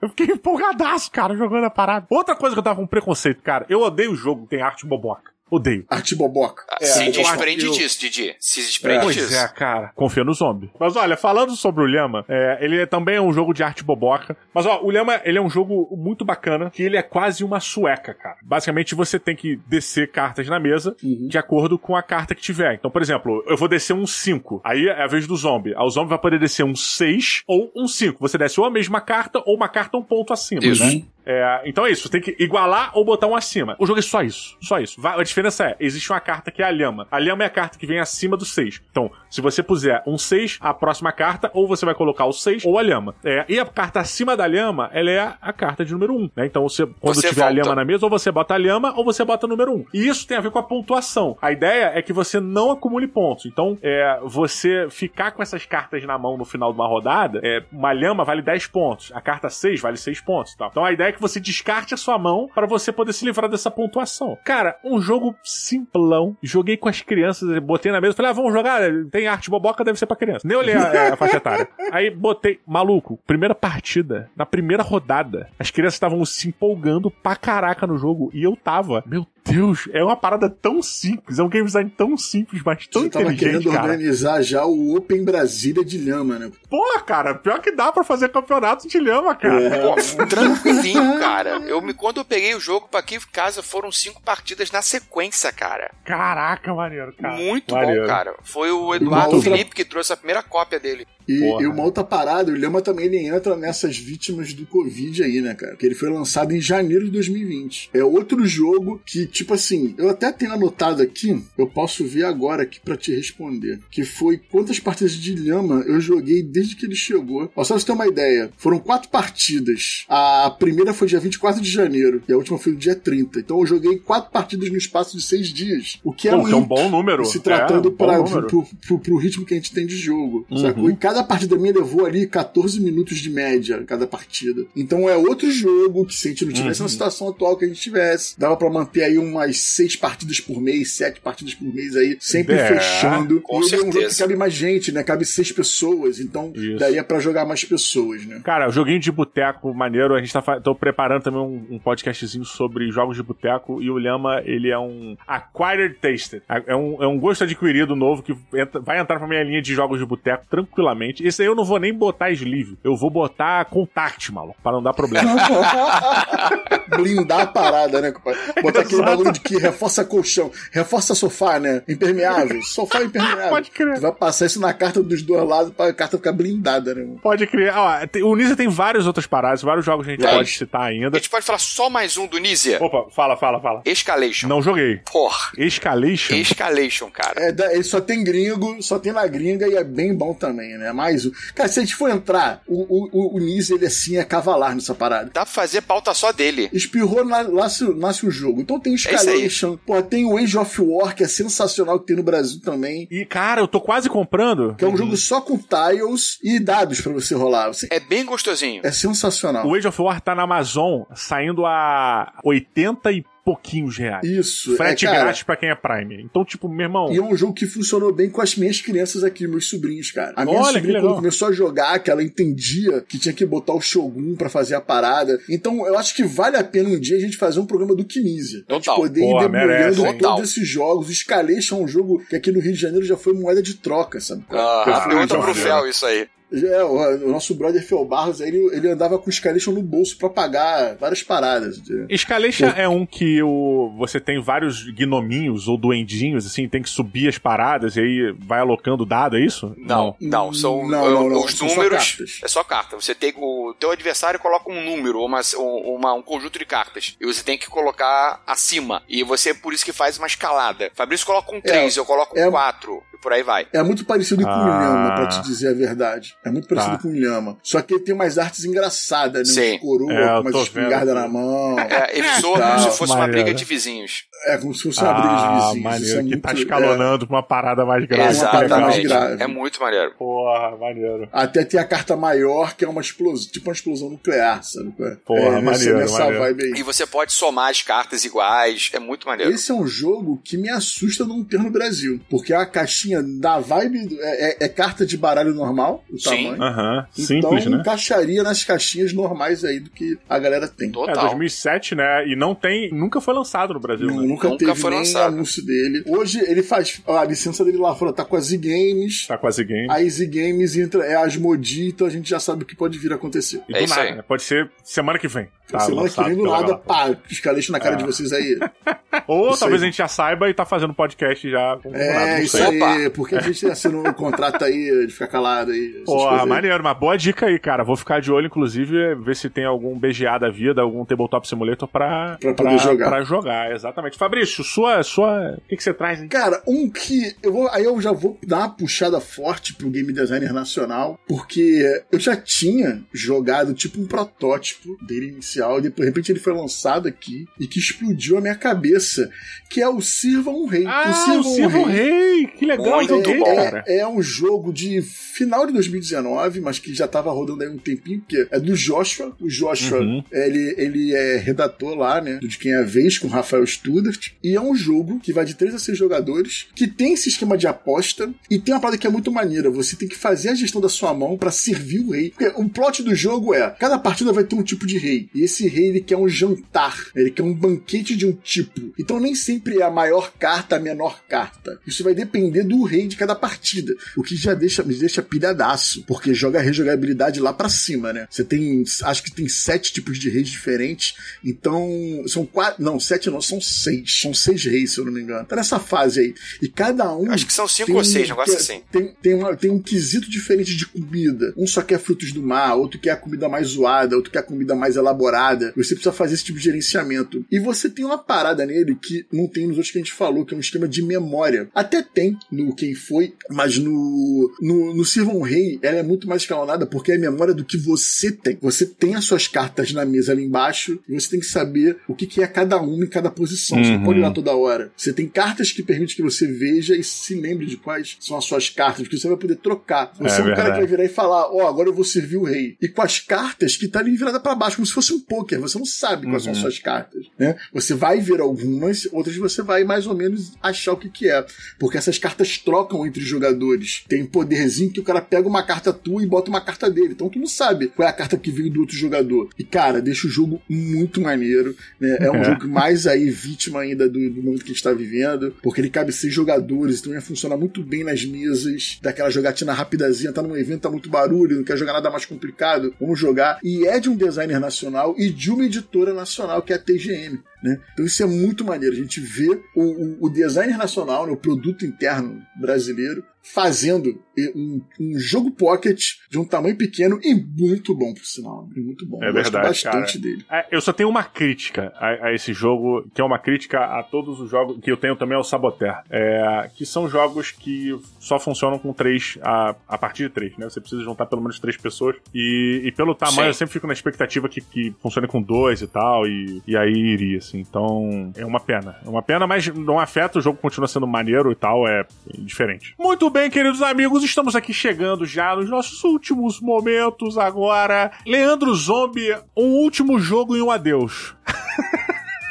Eu fiquei empolgadaço, cara, jogando a parada. Outra coisa que eu tava com preconceito, cara. Eu odeio o jogo que tem arte boboca. Odeio. Arte boboca. É, se desprende eu... disso, Didi. Se desprende é. disso. Pois é, cara. Confia no zombie. Mas olha, falando sobre o Lhama, é, ele é também um jogo de arte boboca. Mas ó, o Lhama, ele é um jogo muito bacana, que ele é quase uma sueca, cara. Basicamente, você tem que descer cartas na mesa uhum. de acordo com a carta que tiver. Então, por exemplo, eu vou descer um 5. Aí é a vez do zombie. Aí o zombie vai poder descer um 6 ou um 5. Você desce ou a mesma carta ou uma carta um ponto acima, Isso. né? É, então é isso, você tem que igualar ou botar um acima. O jogo é só isso, só isso. A diferença é, existe uma carta que é a lhama. A lhama é a carta que vem acima do 6. Então, se você puser um 6, a próxima carta, ou você vai colocar o 6 ou a lhama. É, e a carta acima da lhama, ela é a, a carta de número 1. Né? Então, você, quando você tiver volta. a lhama na mesa, ou você bota a lhama, ou você bota o número 1. E isso tem a ver com a pontuação. A ideia é que você não acumule pontos. Então, é, você ficar com essas cartas na mão no final de uma rodada, é, uma lhama vale 10 pontos. A carta 6 vale 6 pontos. Tá? Então, a ideia é que você descarte a sua mão para você poder se livrar dessa pontuação. Cara, um jogo simplão. Joguei com as crianças, botei na mesa, falei, ah, vamos jogar, tem arte boboca, deve ser pra criança. Nem olhei a, a faixa etária. Aí botei, maluco, primeira partida, na primeira rodada, as crianças estavam se empolgando pra caraca no jogo e eu tava. Meu Deus, é uma parada tão simples, é um game design tão simples, mas tão Você inteligente, tava querendo cara. organizar já o Open Brasília de lhama, né? Pô, cara, pior que dá pra fazer campeonato de lhama, cara. É. Pô, tranquilinho, cara. Eu me, quando eu peguei o jogo pra aqui em casa, foram cinco partidas na sequência, cara. Caraca, maneiro, cara. Muito maneiro. bom, cara. Foi o Eduardo Felipe que trouxe a primeira cópia dele. E, e, uma outra parada, o Lhama também ele entra nessas vítimas do Covid aí, né, cara? Que ele foi lançado em janeiro de 2020. É outro jogo que, tipo assim, eu até tenho anotado aqui, eu posso ver agora aqui para te responder. Que foi quantas partidas de Lhama eu joguei desde que ele chegou. Ó, só pra você ter uma ideia, foram quatro partidas. A primeira foi dia 24 de janeiro e a última foi no dia 30. Então eu joguei quatro partidas no espaço de seis dias. O que é, Pô, muito, é um bom número. Se tratando é, um pra, pro, pro, pro, pro, ritmo que a gente tem de jogo. Uhum. Sacou? E cada partida minha levou ali 14 minutos de média cada partida. Então é outro jogo que se a gente não tivesse uhum. na situação atual que a gente tivesse, dava para manter aí umas seis partidas por mês, sete partidas por mês aí, sempre é, fechando. Com e certeza. é um jogo que cabe mais gente, né? Cabe seis pessoas. Então Isso. daria para jogar mais pessoas, né? Cara, o joguinho de boteco maneiro, a gente tá tô preparando também um, um podcastzinho sobre jogos de boteco e o Lhama, ele é um acquired taster. É um, é um gosto adquirido novo que entra, vai entrar pra minha linha de jogos de boteco tranquilamente. Esse aí eu não vou nem botar sleeve, eu vou botar contact, maluco, para não dar problema. Blindar a parada, né, compadre? Botar aquele bagulho de que reforça colchão, reforça sofá, né? Impermeável. Sofá impermeável. Pode crer. Tu vai passar isso na carta dos dois lados pra carta ficar blindada, né? Pode crer. Ó, o Nisa tem vários outros paradas, vários jogos que a gente pode citar ainda. A gente pode falar só mais um do Nizia. Opa, fala, fala, fala. Escalation. Não joguei. Porra. Escalation? Escalation, cara. É, ele só tem gringo, só tem na gringa e é bem bom também, né? Mais o. Cara, se a gente for entrar, o, o, o Nizia, ele assim é cavalar nessa parada. Dá pra fazer pauta só dele. Espirrou, nasce, nasce o jogo. Então tem o Escalation, é pô, tem o Age of War, que é sensacional, que tem no Brasil também. E, cara, eu tô quase comprando. Que é um uhum. jogo só com tiles e dados para você rolar. Você... É bem gostosinho. É sensacional. O Age of War tá na Amazon, saindo a 80 e pouquinhos reais. Isso. Frete é, grátis pra quem é Prime. Então, tipo, meu irmão. E é um jogo que funcionou bem com as minhas crianças aqui, meus sobrinhos, cara. A minha Olha, sobrinha, quando começou a jogar, que ela entendia que tinha que botar o Shogun para fazer a parada. Então, eu acho que vale a pena um dia a gente fazer um programa do Kinesia. A gente poder ir debulhando todos esses jogos. O Scalation é um jogo que aqui no Rio de Janeiro já foi moeda de troca, sabe? Ah, pergunta pro Fel isso aí. É, o, o, nosso brother Fel Barros, ele, ele andava com o Escalation no bolso para pagar várias paradas. Escalation é um que o, você tem vários gnominhos ou duendinhos, assim, tem que subir as paradas e aí vai alocando dado, é isso? Não, não, são não, não, não, os números. Só é só carta. Você tem o teu adversário coloca um número, uma, uma, um conjunto de cartas. E você tem que colocar acima. E você, por isso que faz uma escalada. Fabrício coloca um 3, é, eu coloco um é, 4 por aí vai. É muito parecido com o Lhama, pra te dizer a verdade. É muito parecido tá. com o Lhama. Só que ele tem umas artes engraçadas, né? Sim. Uns coroa, é, com umas espingardas na mão. É, ele soa como se fosse uma briga de vizinhos. É, como se fosse uma briga de ah, vizinhos. Maneiro, é que muito, tá escalonando pra uma parada mais grave. Exatamente. Mais grave. É muito maneiro. Porra, maneiro. Até tem a carta maior, que é uma explosão, tipo uma explosão nuclear, sabe? É? Porra, é, maneiro, nessa maneiro. vibe aí. E você pode somar as cartas iguais. É muito maneiro. Esse é um jogo que me assusta não ter no Brasil. Porque a caixinha da vibe é, é, é, carta de baralho normal, o Sim. tamanho. Uhum. Então Simples, né? encaixaria nas caixinhas normais aí do que a galera tem. Total. É 2007, né? E não tem, nunca foi lançado no Brasil. Não, né? Nunca, nunca teve foi nem lançado. anúncio dele. Hoje ele faz a licença dele lá fora tá com a Z Games. Tá com a Z Games. A Z Games entra é a Asmodi, então a gente já sabe o que pode vir a acontecer. E do é nada, né? pode ser semana que vem. Tá semana que vem do nada, pá, escaleixo na cara é. de vocês aí. Ou isso talvez aí. a gente já saiba e tá fazendo podcast já. É, isso aí, porque a gente assinou um contrato aí de ficar calado aí. Pô, maneiro, uma boa dica aí, cara. Vou ficar de olho, inclusive, ver se tem algum BGA da vida, algum Tabletop Simulator pra, pra poder pra, jogar. Pra jogar, exatamente. Fabrício, sua. sua... O que, que você traz, hein? Cara, um que. Eu vou, aí eu já vou dar uma puxada forte pro game designer nacional, porque eu já tinha jogado tipo um protótipo dele inicial, e de repente ele foi lançado aqui e que explodiu a minha cabeça, que é o Sirva um Rei. Ah, o Sirva, o um, Rei. Que legal, Muito é, bom, cara. É, é um jogo de final de 2019, mas que já tava rodando aí um tempinho, porque é do Joshua. O Joshua, uhum. ele, ele é redator lá, né? De Quem é a Vez, com Rafael Studart. E é um jogo que vai de 3 a 6 jogadores, que tem esse esquema de aposta, e tem uma parada que é muito maneira. Você tem que fazer a gestão da sua mão para servir o rei. Porque o plot do jogo é: cada partida vai ter um tipo de rei. E esse rei ele quer um jantar, ele quer um banquete de um tipo. Então nem sempre é a maior carta a menor carta. Isso vai depender do rei de cada partida, o que já deixa, me deixa pilhadaço, porque joga a rejogabilidade lá para cima, né? Você tem, acho que tem sete tipos de reis diferentes, então são quatro, não, sete não, são seis, são seis reis, se eu não me engano. Tá nessa fase aí. E cada um. Acho que são cinco ou seis, negócio assim. Tem, tem, uma, tem um quesito diferente de comida. Um só quer frutos do mar, outro quer a comida mais zoada, outro quer a comida mais elaborada. Você precisa fazer esse tipo de gerenciamento. E você tem uma parada nele que não tem nos outros que a gente falou, que é um esquema de memória. Até tem no Quem Foi, mas no, no, no Rei, ela é muito mais escalonada porque é a memória do que você tem. Você tem as suas cartas na mesa ali embaixo e você tem que saber o que, que é cada uma em cada posição. Uhum. Você não pode olhar toda hora. Você tem cartas que permitem que você veja e se lembre de quais são as suas cartas, porque você vai poder trocar. Você é, é um cara que vai virar e falar: Ó, oh, agora eu vou servir o rei. E com as cartas que tá ali virada para baixo, como se fosse um poker. Você não sabe quais uhum. são as suas cartas. Né? Você vai ver algumas, outras você vai mais ou menos achar o que, que é. Porque essas cartas trocam entre jogadores. Tem poderzinho que o cara pega uma carta tua e bota uma carta dele. Então tu não sabe qual é a carta que veio do outro jogador. E, cara, deixa o jogo muito maneiro. Né? É um é. jogo mais aí vítima ainda do, do momento que a gente tá vivendo. Porque ele cabe seis jogadores, então ia funcionar muito bem nas mesas. Daquela jogatina rapidazinha, tá num evento, tá muito barulho, não quer jogar nada mais complicado. Vamos jogar. E é de um designer nacional e de uma editora nacional, que é a TGM. Né? Então isso é muito maneiro. A gente vê o, o, o designer nacional, né, o produto interno brasileiro, fazendo um, um, jogo pocket de um tamanho pequeno e muito bom, por sinal. Muito bom. É eu verdade, bastante cara. dele. É, eu só tenho uma crítica a, a, esse jogo, que é uma crítica a todos os jogos que eu tenho também ao Saboteur. É, que são jogos que só funcionam com três a, a partir de três, né? Você precisa juntar pelo menos três pessoas. E, e pelo tamanho, Sim. eu sempre fico na expectativa que, que funcione com dois e tal. E, e aí iria, assim. Então, é uma pena. É uma pena, mas não afeta, o jogo continua sendo maneiro e tal, é diferente. Muito bem, queridos amigos, estamos aqui chegando já nos nossos últimos momentos agora. Leandro Zombie, um último jogo e um adeus.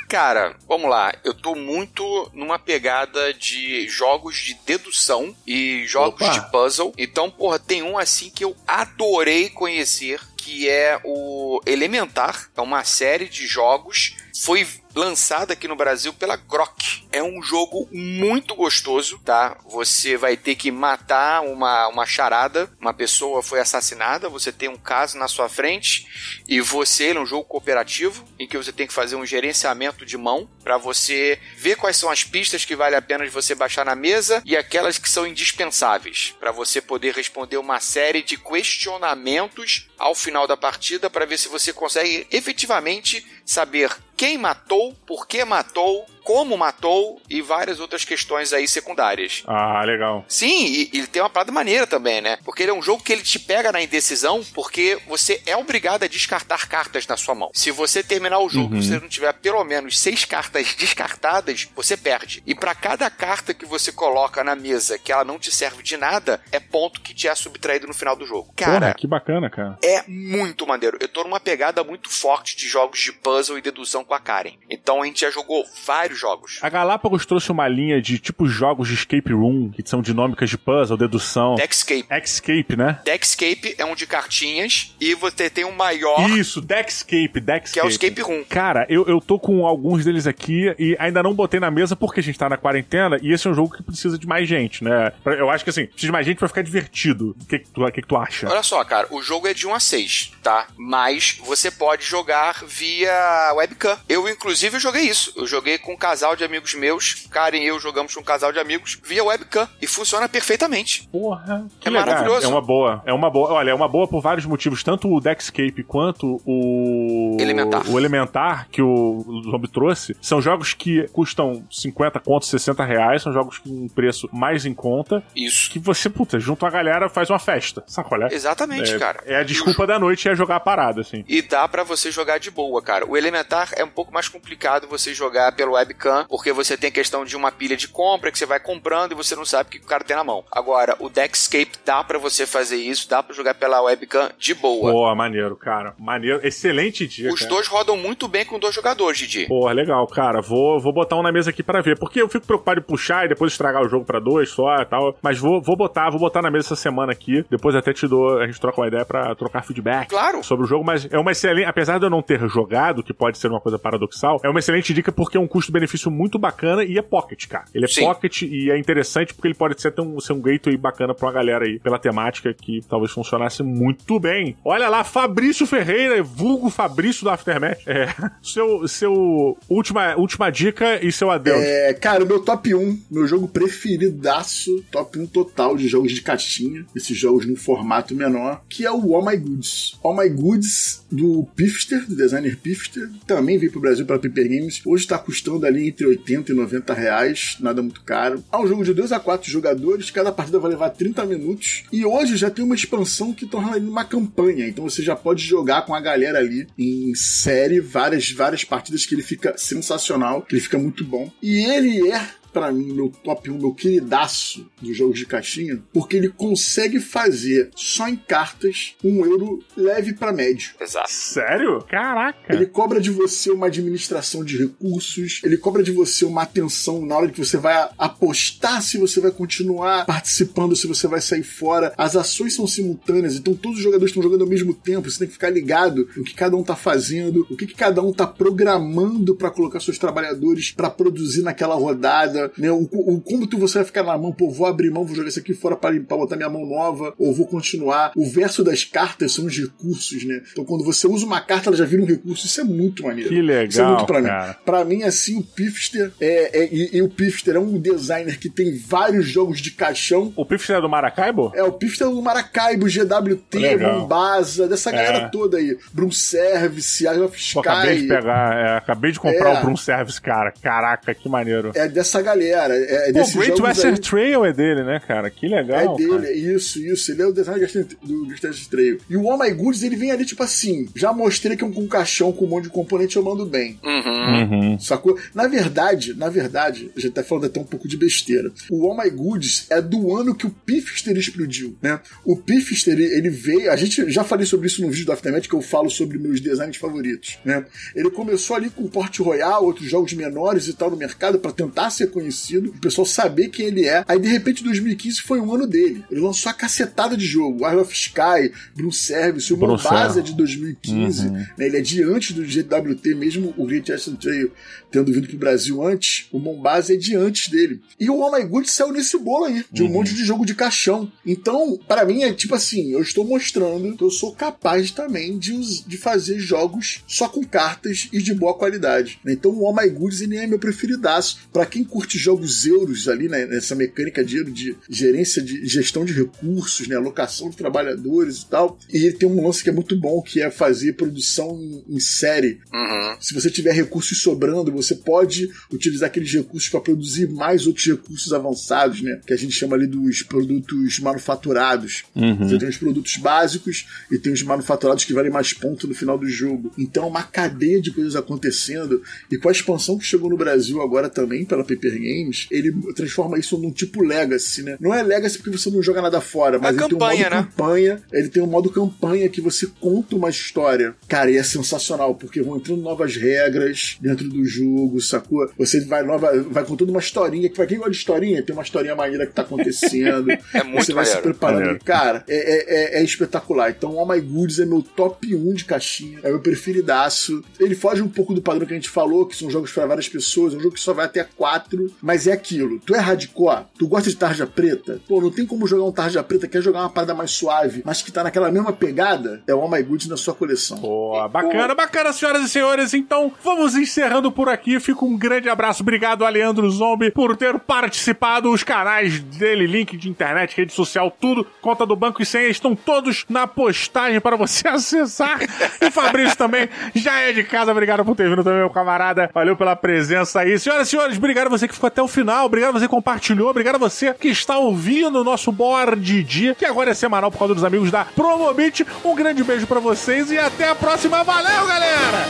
Cara, vamos lá. Eu tô muito numa pegada de jogos de dedução e jogos Opa. de puzzle. Então, porra, tem um assim que eu adorei conhecer, que é o Elementar. É uma série de jogos. Foi lançada aqui no Brasil pela Grok. É um jogo muito gostoso, tá? Você vai ter que matar uma, uma charada, uma pessoa foi assassinada, você tem um caso na sua frente e você, ele é um jogo cooperativo em que você tem que fazer um gerenciamento de mão para você ver quais são as pistas que vale a pena de você baixar na mesa e aquelas que são indispensáveis para você poder responder uma série de questionamentos ao final da partida para ver se você consegue efetivamente saber quem matou, por que matou, como matou e várias outras questões aí secundárias. Ah, legal. Sim, e, ele tem uma parada maneira também, né? Porque ele é um jogo que ele te pega na indecisão porque você é obrigado a descartar cartas na sua mão. Se você terminar o jogo uhum. e você não tiver pelo menos seis cartas descartadas, você perde. E para cada carta que você coloca na mesa que ela não te serve de nada, é ponto que te é subtraído no final do jogo. Cara, Porra, que bacana, cara. É muito maneiro. Eu tô numa pegada muito forte de jogos de puzzle e dedução com a Karen. Então a gente já jogou vários jogos. A Galápagos trouxe uma linha de tipos jogos de escape room, que são dinâmicas de puzzle, dedução. Deckscape. Deckscape, né? Deckscape é um de cartinhas e você tem um maior. Isso, Deckscape, Deckscape. Que é o escape room. Cara, eu, eu tô com alguns deles aqui e ainda não botei na mesa porque a gente tá na quarentena e esse é um jogo que precisa de mais gente, né? Eu acho que assim, precisa de mais gente pra ficar divertido. O que, que, tu, que, que tu acha? Olha só, cara, o jogo é de 1 a 6, tá? Mas você pode jogar via webcam. Eu, inclusive, joguei isso. Eu joguei com casal de amigos meus, Karen e eu jogamos com um casal de amigos via webcam e funciona perfeitamente. Porra, que é legal. maravilhoso. É uma boa, é uma boa. Olha, é uma boa por vários motivos, tanto o Deckscape quanto o Elementar. O Elementar que o Zombie trouxe, são jogos que custam 50 contos, 60 reais, são jogos com um preço mais em conta. Isso. Que você, puta, junto a galera faz uma festa, sabe qual é? Exatamente, é, cara. É a desculpa da noite é jogar a parada, assim. E dá para você jogar de boa, cara. O Elementar é um pouco mais complicado você jogar pelo webcam webcam, porque você tem questão de uma pilha de compra que você vai comprando e você não sabe o que o cara tem na mão. Agora, o Deckscape dá para você fazer isso, dá para jogar pela webcam de boa. Pô, maneiro, cara. Maneiro. Excelente dia. Os dois rodam muito bem com dois jogadores, Didi. Pô, legal, cara. Vou, vou botar um na mesa aqui para ver. Porque eu fico preocupado de puxar e depois estragar o jogo para dois só e tal. Mas vou, vou botar, vou botar na mesa essa semana aqui. Depois até te dou, a gente troca uma ideia para trocar feedback claro. sobre o jogo. Mas é uma excelente, apesar de eu não ter jogado, que pode ser uma coisa paradoxal, é uma excelente dica porque é um custo-benefício muito bacana e é pocket, cara. Ele é Sim. pocket e é interessante porque ele pode ser um, ser um gateway bacana pra uma galera aí, pela temática que talvez funcionasse muito bem. Olha lá, Fabrício Ferreira, vulgo Fabrício do Aftermath. É, seu, seu última, última dica e seu adeus. É, cara, o meu top 1, meu jogo preferidaço, top 1 total de jogos de caixinha, esses jogos num formato menor, que é o All My Goods. All My Goods do Pifster, do designer Pifster, também veio pro Brasil pela Paper Games. Hoje tá custando ali entre 80 e 90 reais, nada muito caro. É um jogo de 2 a 4 jogadores, cada partida vai levar 30 minutos. E hoje já tem uma expansão que torna ele uma campanha, então você já pode jogar com a galera ali em série, várias, várias partidas que ele fica sensacional, que ele fica muito bom. E ele é para mim, meu top 1, meu queridaço dos jogos de caixinha, porque ele consegue fazer só em cartas um euro leve para médio. Exato. Sério? Caraca! Ele cobra de você uma administração de recursos, ele cobra de você uma atenção na hora que você vai apostar se você vai continuar participando, se você vai sair fora. As ações são simultâneas, então todos os jogadores estão jogando ao mesmo tempo, você tem que ficar ligado no que cada um tá fazendo, o que, que cada um tá programando para colocar seus trabalhadores para produzir naquela rodada né? O, o, como tu você vai ficar na mão, pô, vou abrir mão, vou jogar isso aqui fora para botar minha mão nova, ou vou continuar. O verso das cartas são os recursos, né? Então quando você usa uma carta, ela já vira um recurso. Isso é muito maneiro. Que legal. Isso é muito pra cara. mim. Pra mim, assim, o Pifster é, é e, e, o Pifster é um designer que tem vários jogos de caixão. O Pifster é do Maracaibo? É, o Pifster é do Maracaibo, GWT, Mombasa, dessa galera é. toda aí. Broom Service, Eye of Sky. Pô, acabei de pegar, é, acabei de comprar é. o Broom Service, cara. Caraca, que maneiro. É dessa galera. É, é Pô, Great Western aí... Trail é dele, né, cara? Que legal. É dele, cara. isso, isso. Ele é o designer do Great Western Trail. E o All My Goods, ele vem ali, tipo assim, já mostrei que um, com um caixão com um monte de componente eu mando bem. Uhum. Uhum. Sacou? Na verdade, na verdade, a gente tá falando até um pouco de besteira. O All My Goods é do ano que o Pifster explodiu, né? O Pifster, ele, ele veio... A gente já falei sobre isso no vídeo do Aftermath, que eu falo sobre meus designs favoritos, né? Ele começou ali com o Port Royal, outros jogos menores e tal no mercado para tentar ser conhecido. O pessoal saber quem ele é. Aí, de repente, 2015 foi um ano dele. Ele lançou a cacetada de jogo. Eye of Sky, Blue Service, o Mombasa é de 2015. Uhum. Né? Ele é de antes do GWT, mesmo o Great Western Trail tendo vindo pro Brasil antes. O Mombasa é de antes dele. E o Oh My Good saiu nesse bolo aí, de um uhum. monte de jogo de caixão. Então, para mim, é tipo assim, eu estou mostrando que eu sou capaz também de, de fazer jogos só com cartas e de boa qualidade. Então, o Oh My Goods ele é meu preferidaço. para quem curte jogos euros ali, né, nessa mecânica de, de gerência, de gestão de recursos, né, alocação de trabalhadores e tal. E ele tem um lance que é muito bom, que é fazer produção em, em série. Uhum. Se você tiver recursos sobrando, você pode utilizar aqueles recursos para produzir mais outros recursos avançados, né? Que a gente chama ali dos produtos manufaturados. Uhum. Você tem os produtos básicos e tem os manufaturados que valem mais ponto no final do jogo. Então, é uma cadeia de coisas acontecendo. E com a expansão que chegou no Brasil agora também pela Paper Games, ele transforma isso num tipo Legacy, né? Não é Legacy porque você não joga nada fora, mas é ele campanha, tem um modo né? campanha. Ele tem um modo campanha que você conta uma história. Cara, e é sensacional, porque vão entrando novas regras dentro do jogo, sacou? Você vai nova, vai contando uma historinha, que pra quem gosta de historinha, tem uma historinha maneira que tá acontecendo. é muito Você vai maneiro. se preparando. Maneiro. Cara, é, é, é, é, espetacular. Então, All My Goods é meu top 1 de caixinha. É meu preferidaço. Ele foge um pouco do padrão que a gente falou, que são jogos para várias pessoas. É um jogo que só vai até 4, mas é aquilo. Tu é hardcore, tu gosta de tarja preta, pô, não tem como jogar um tarja preta, quer jogar uma parada mais suave, mas que tá naquela mesma pegada, é o All My Goods na sua coleção. Pô, bacana, bacana, senhoras e senhores. Então, vamos encerrando por aqui. Fica um grande abraço. Obrigado, Aleandro Zombie, por ter participado. Os canais dele, link de internet, rede social, tudo, conta do banco e senha, estão todos na postagem para você acessar. E Fabrício também já é de casa. Obrigado por ter vindo também, meu camarada. Valeu pela presença aí. Senhoras e senhores, obrigado a você que ficou até o final. Obrigado a você que compartilhou. Obrigado a você que está ouvindo o nosso board dia, que agora é semanal por causa dos amigos da Promobit. Um grande beijo para vocês e até a próxima. Valeu, galera!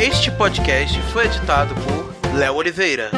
Este podcast foi editado por Léo Oliveira.